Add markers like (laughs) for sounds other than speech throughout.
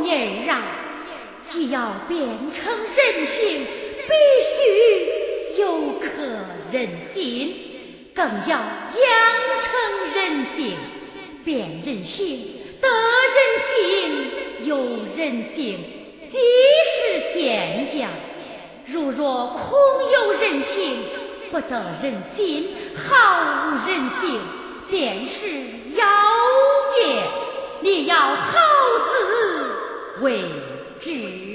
小妮儿啊，既要变成人形，必须有可人心。更要养成人性，变人性，得人性，有人性，即是仙将。如若空有人性，不得人心，毫无人性，便是妖孽。你要好自为之。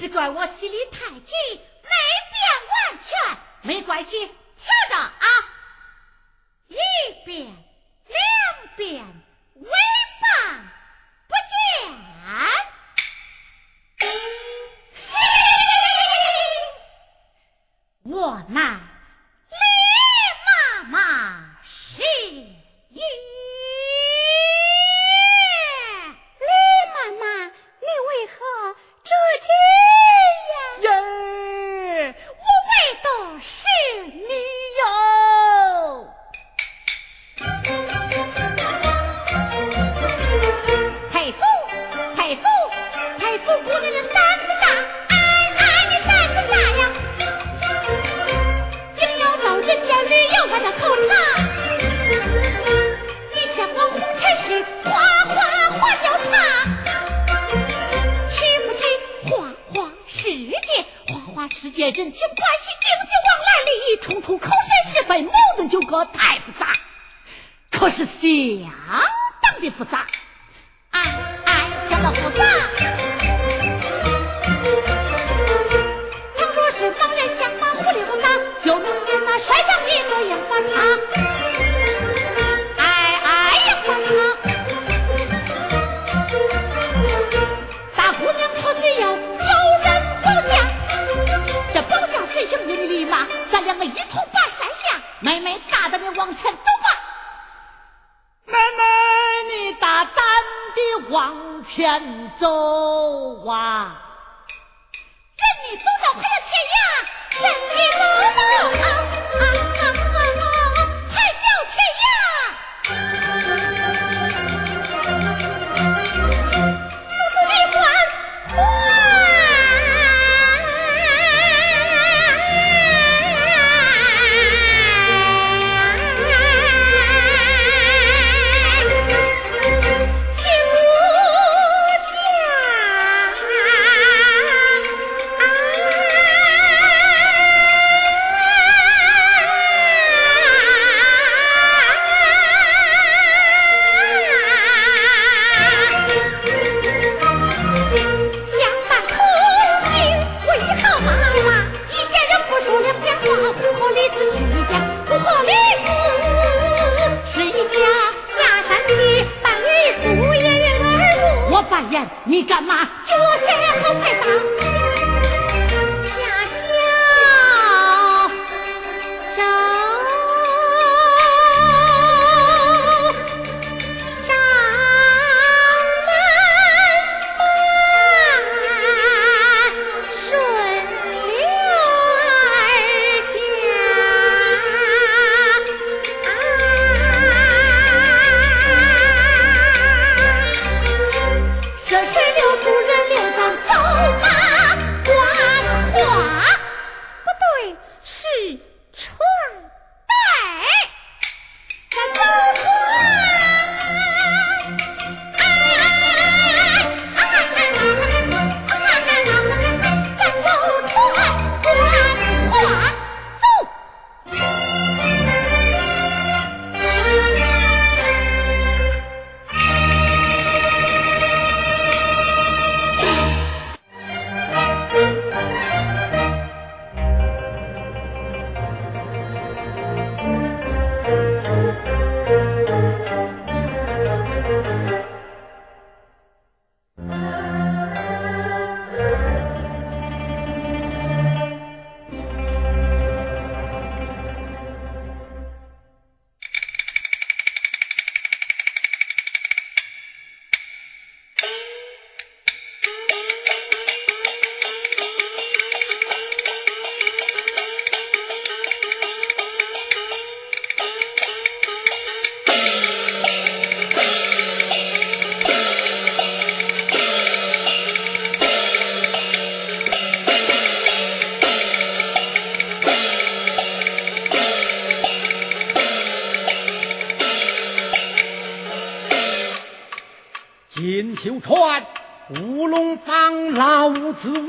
只怪我心里太急，没变完全。没关系，听着啊，一遍，两遍，尾巴不见。我那。世界人情关系、经济往来、利益冲突、口舌是非，矛盾纠葛太复杂，可是相当的复杂，哎哎，相当复杂。我一头把山下妹妹大胆地往前走吧。妹妹你大胆地往前走哇任你走到海角天涯任你浪迹天涯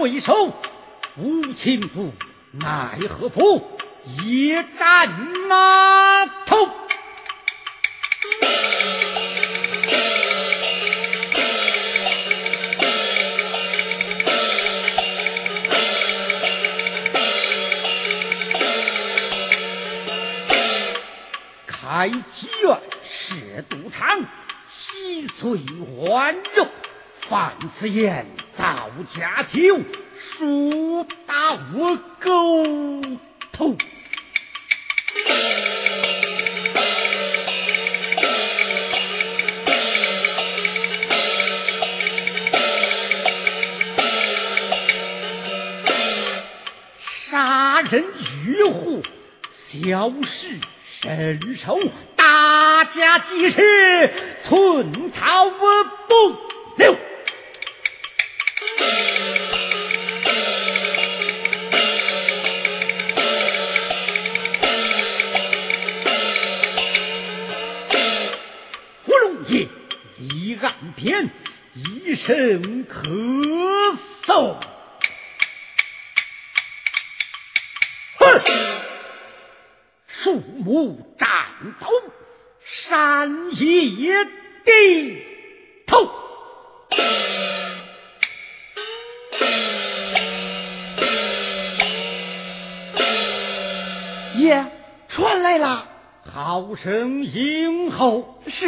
回首，无情夫奈何，夫一战啊。头开妓院是赌场，稀碎，玩肉，放此言。造假酒数大倭寇头。杀人于虎小事神仇大家皆是寸草不留边，一声咳嗽，哼，树木斩头，山野低头。爷，传来了，好生迎候。是。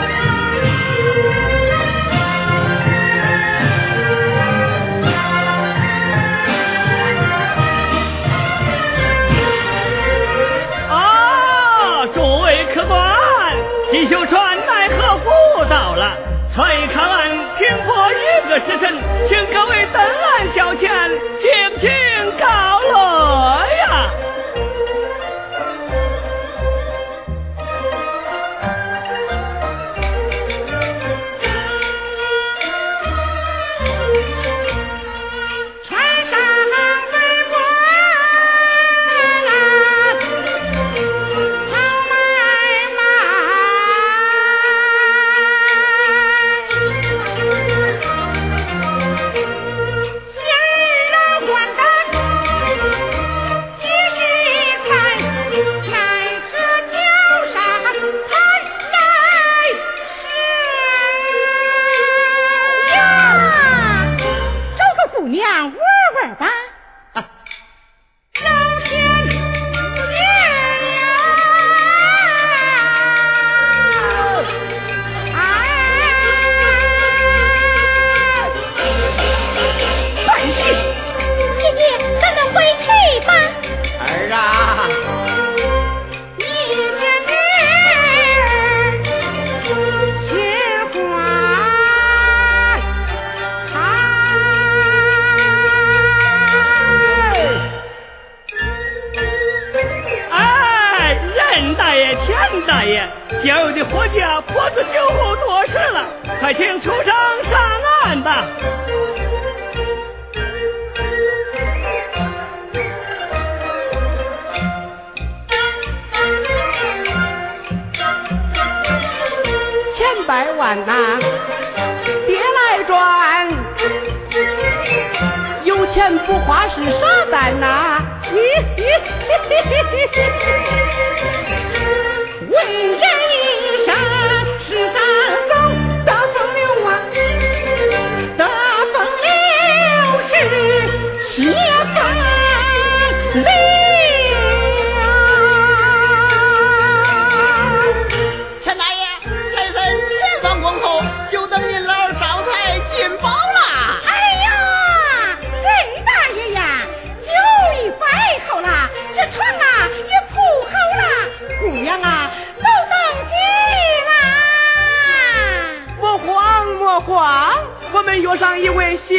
我们约上一位新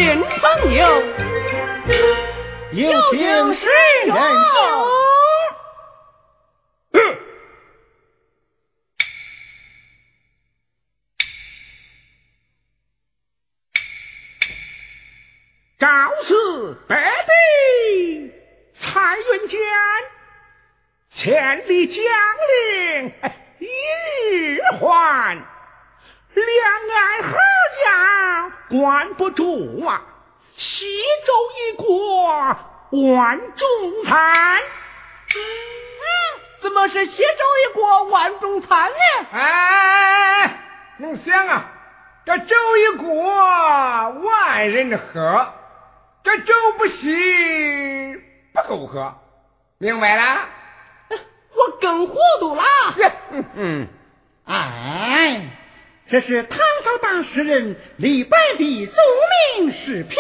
朋友，有请是人万众餐呢？哎，能想啊，这粥一锅万人喝，这粥不稀不够喝，明白了？我更糊涂了。嗯嗯，哎，这是唐朝大诗人李白的著名诗篇，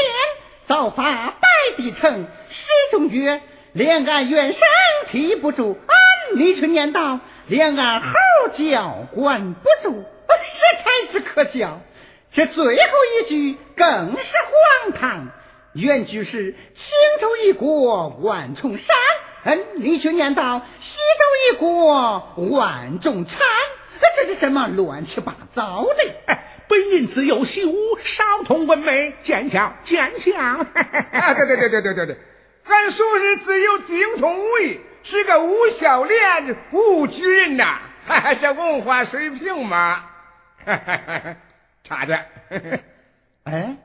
造法白帝城，诗中曰：“两岸猿声啼不住，俺李春念道，两岸猴叫管不住，实在是可笑。”这最后一句更是荒唐，原句是青州一国万重山，嗯，李却念道西州一国万重餐，这是什么乱七八糟的？哎，本人自幼习武，少通文美，见笑见笑。啊，对对对对对对对，俺叔是自幼精通武艺，是个武孝廉武举人呐，这文化水平嘛。差点。(laughs) 哎，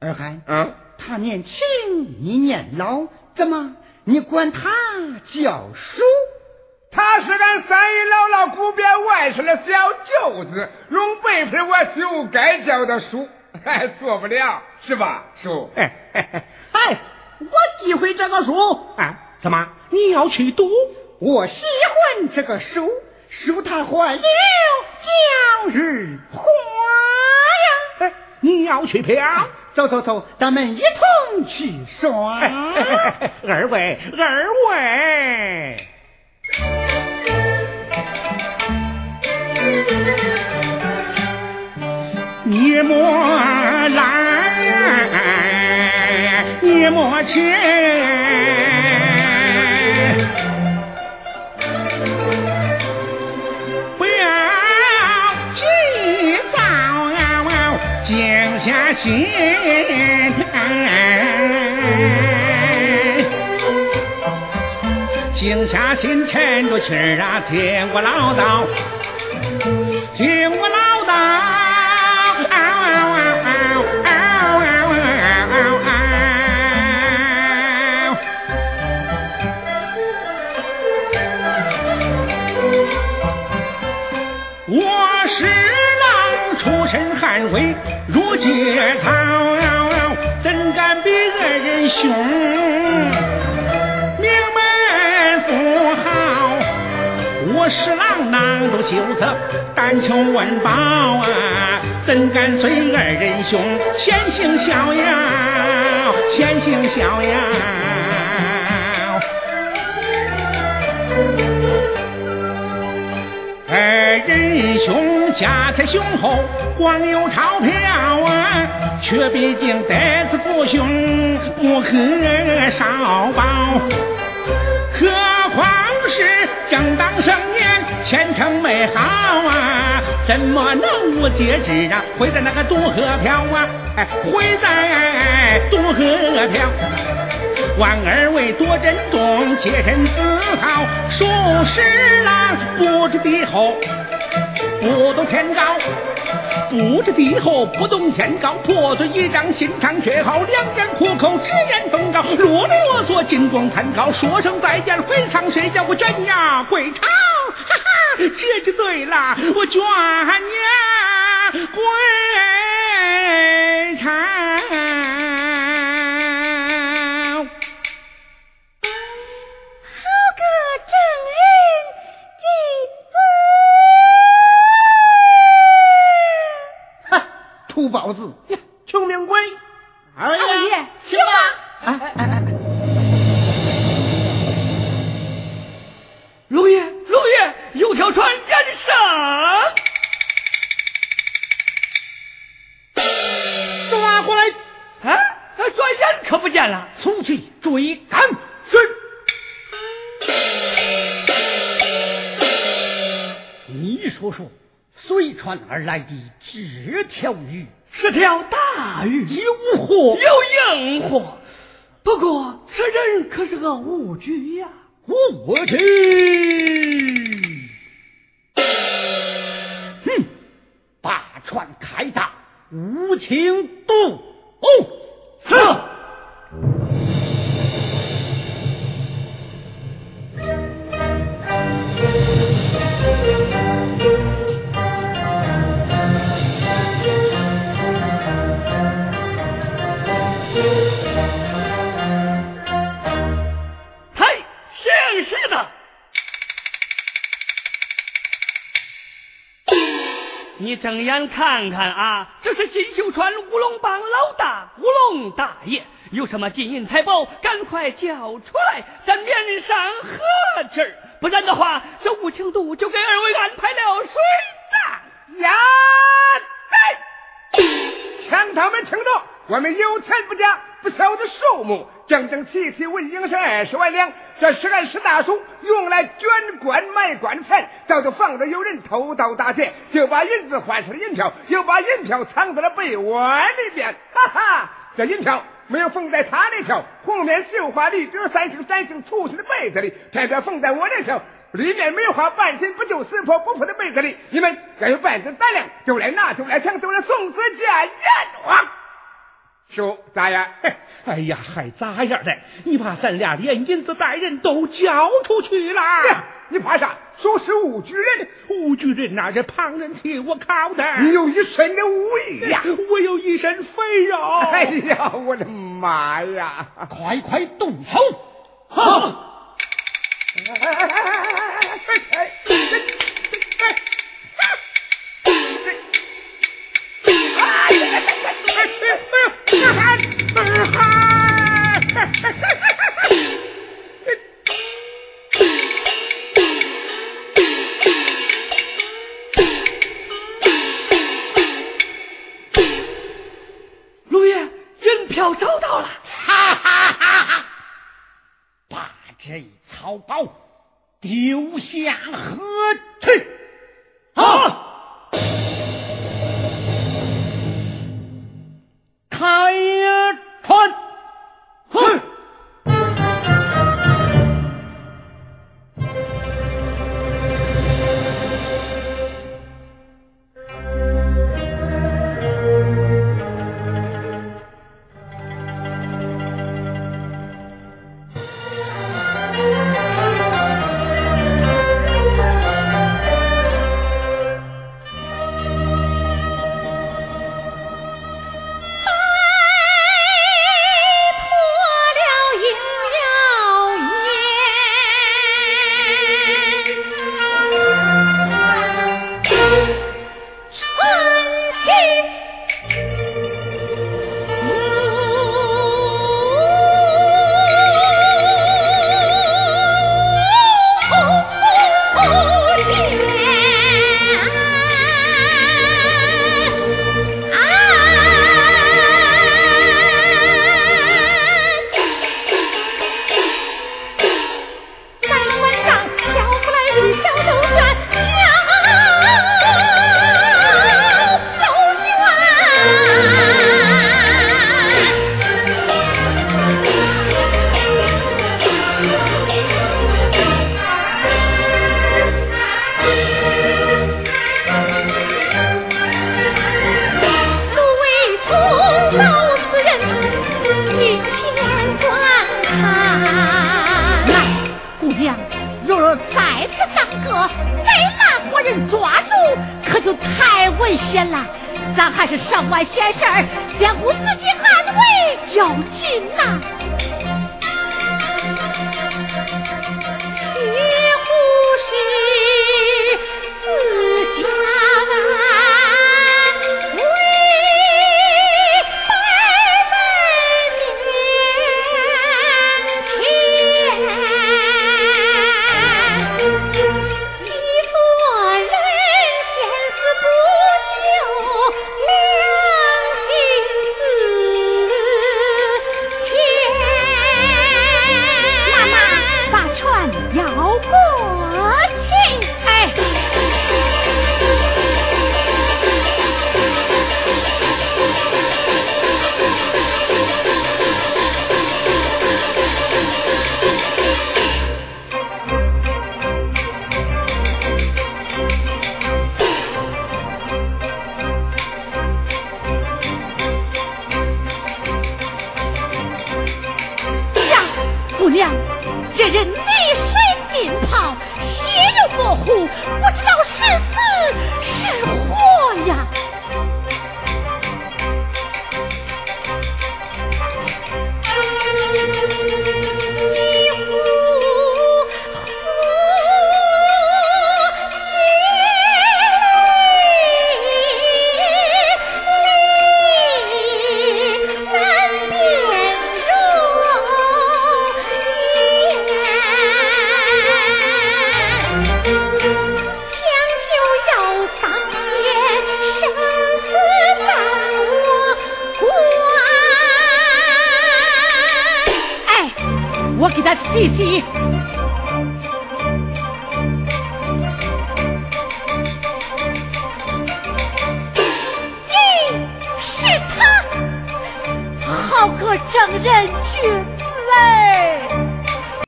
二海，嗯，他年轻，你年老，怎么你管他叫叔？他是俺三姨姥姥古边外甥的小舅子，用辈分我就该叫他叔，哎，做不了是吧，叔？哎 (laughs) 哎，我忌讳这个叔啊！怎么你要去赌？我喜欢这个书，书他还有叫日花呀！哎，你要去嫖？走走走，咱们一同去耍。(laughs) 二位，二位。你莫来，你莫去，下心。静下心，沉着气儿啊，听我唠叨，听我囊中羞涩，但求温饱啊！怎敢随二人兄？前行逍遥，前行逍遥。二人兄家财雄厚，光有钞票啊，却毕竟得此父兄不可少保。何况是正当盛年，前程美好啊，怎么能无节制啊？会在那个渡河漂啊，哎，会在渡河漂。望二位多珍重，洁身自好。数十郎不知敌后，不懂天高；不知敌后，不懂天高。破嘴一张，心肠却好，两眼苦口，直言奉告。啰里啰嗦，金光参考。说声再见，回舱睡觉，我卷牙归巢。这就对了，我卷牙归巢。土包子，穷命鬼！二爷，去吧。哎而来的这条鱼是条大鱼，有货有硬货。不过这人可是个武举呀，武举！哼，把船开大，无情渡。哦，睁眼看看啊，这是金秀川乌龙帮老大乌龙大爷，有什么金银财宝，赶快交出来，咱面上和气儿。不然的话，这无情度就给二位安排了水战。呀，来，枪他们听着，我们有钱不假，不晓得数目，整整齐齐为银是二十万两。这是俺史大叔用来捐官买官钱，早就防着有人偷盗打劫，就把银子换成了银票，又把银票藏在了被窝里边。哈哈，这银票没有缝在他那条红面绣花绿边三星三星粗细的被子里，偏偏缝在我那条里面梅花半斤不就死破不破的被子里，你们要有半子胆量，就来拿，就来抢，就来送子见阎王。叔咋样？哎呀，还咋样的？你把咱俩连银子带人都交出去了。你怕啥？说是武举人，武举人那是旁人替我靠的。你有一身的武艺呀！我有一身肥肉。哎呀，我的妈呀！快快动手！好。陆爷，人票找到了，哈哈哈哈！把这一草包这一草包丢下河去！